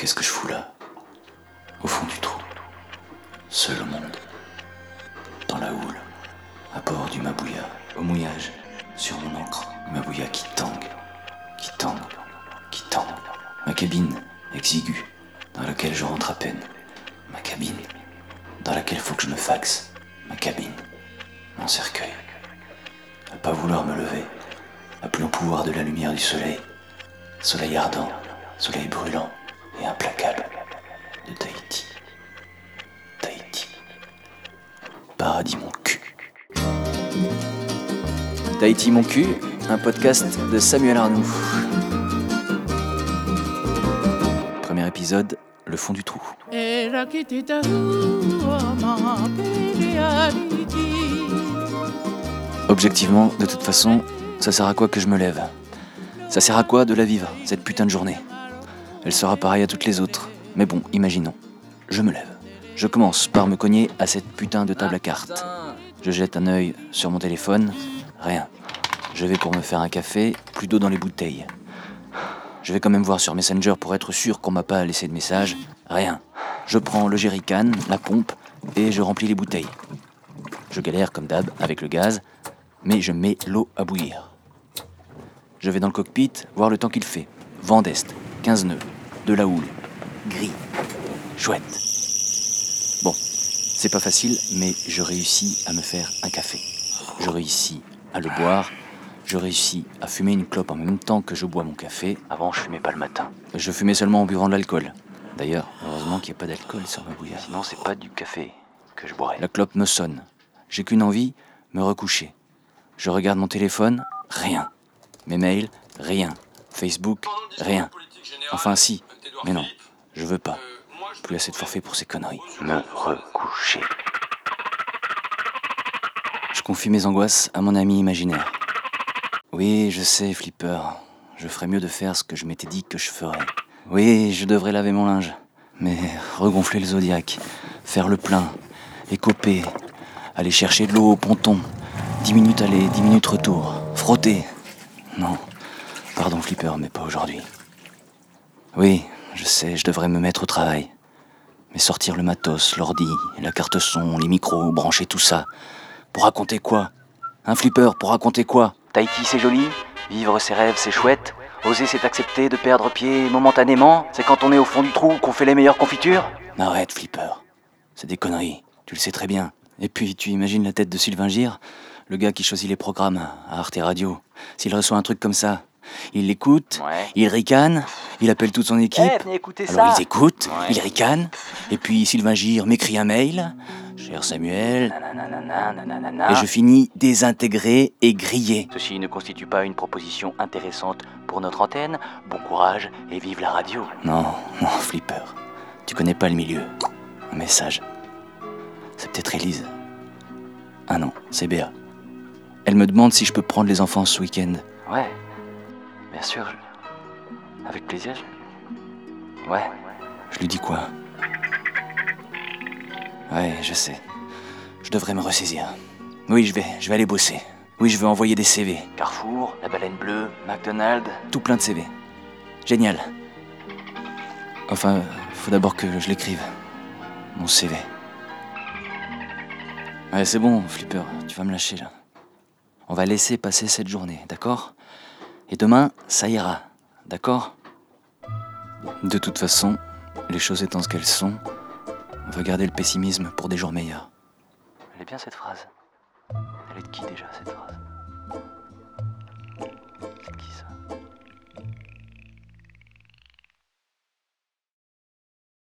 qu'est-ce que je fous là Au fond du trou. Seul au monde. Dans la houle. À bord du Mabouya. Au mouillage. Sur mon encre. Mabouya qui tangue. Qui tangue. Qui tangue. Ma cabine. Exiguë. Dans laquelle je rentre à peine. Ma cabine. Dans laquelle faut que je me faxe. Ma cabine. Mon cercueil. À pas vouloir me lever. À plus pouvoir de la lumière du soleil. Soleil ardent. Soleil brûlant et implacable de Tahiti. Tahiti. Paradis mon cul. Tahiti mon cul, un podcast de Samuel Arnoux. Premier épisode, le fond du trou. Objectivement, de toute façon, ça sert à quoi que je me lève? Ça sert à quoi de la vivre, cette putain de journée? Elle sera pareille à toutes les autres. Mais bon, imaginons. Je me lève. Je commence par me cogner à cette putain de table à cartes. Je jette un œil sur mon téléphone. Rien. Je vais pour me faire un café, plus d'eau dans les bouteilles. Je vais quand même voir sur Messenger pour être sûr qu'on m'a pas laissé de message. Rien. Je prends le jerrycan, la pompe, et je remplis les bouteilles. Je galère comme d'hab avec le gaz, mais je mets l'eau à bouillir. Je vais dans le cockpit voir le temps qu'il fait. Vent d'est, 15 nœuds, de la houle, gris, chouette. Bon, c'est pas facile, mais je réussis à me faire un café. Je réussis à le boire. Je réussis à fumer une clope en même temps que je bois mon café. Avant, je fumais pas le matin. Je fumais seulement en buvant de l'alcool. D'ailleurs, heureusement qu'il n'y a pas d'alcool sur ma bouillade. Sinon, c'est pas du café que je boirais. La clope me sonne. J'ai qu'une envie, me recoucher. Je regarde mon téléphone, rien. Mes mails, rien. Facebook, rien. Enfin si, mais non, je veux pas. Plus assez de forfait pour ces conneries. Me recoucher. Je confie mes angoisses à mon ami imaginaire. Oui, je sais, Flipper. Je ferais mieux de faire ce que je m'étais dit que je ferais. Oui, je devrais laver mon linge. Mais regonfler le zodiaque, faire le plein, écoper, aller chercher de l'eau au ponton, dix minutes aller, dix minutes retour, frotter. Non, pardon Flipper, mais pas aujourd'hui. Oui, je sais, je devrais me mettre au travail. Mais sortir le matos, l'ordi, la carte son, les micros, brancher tout ça. Pour raconter quoi? Un flipper, pour raconter quoi? Tahiti, c'est joli Vivre ses rêves, c'est chouette Oser, c'est accepter de perdre pied momentanément C'est quand on est au fond du trou qu'on fait les meilleures confitures Arrête, flipper. C'est des conneries. Tu le sais très bien. Et puis, tu imagines la tête de Sylvain Gire Le gars qui choisit les programmes à Arte Radio. S'il reçoit un truc comme ça, il l'écoute, il ricane, il appelle toute son équipe. Alors ils écoutent, ils ricanent, et puis Sylvain Gire m'écrit un mail. Cher Samuel, et je finis désintégré et grillé. Ceci ne constitue pas une proposition intéressante pour notre antenne. Bon courage et vive la radio. Non, non, Flipper, tu connais pas le milieu. Un message. C'est peut-être Élise. Ah non, c'est Béa. Elle me demande si je peux prendre les enfants ce week-end. Ouais, bien sûr. Avec plaisir. Ouais. Je lui dis quoi? Ouais, je sais. Je devrais me ressaisir. Oui, je vais, je vais aller bosser. Oui, je veux envoyer des CV. Carrefour, la baleine bleue, McDonald's, tout plein de CV. Génial. Enfin, faut d'abord que je l'écrive. Mon CV. Ouais, c'est bon, Flipper, tu vas me lâcher là. On va laisser passer cette journée, d'accord? Et demain, ça ira, d'accord? De toute façon, les choses étant ce qu'elles sont, on va garder le pessimisme pour des jours meilleurs. Elle est bien cette phrase. Elle est de qui déjà cette phrase?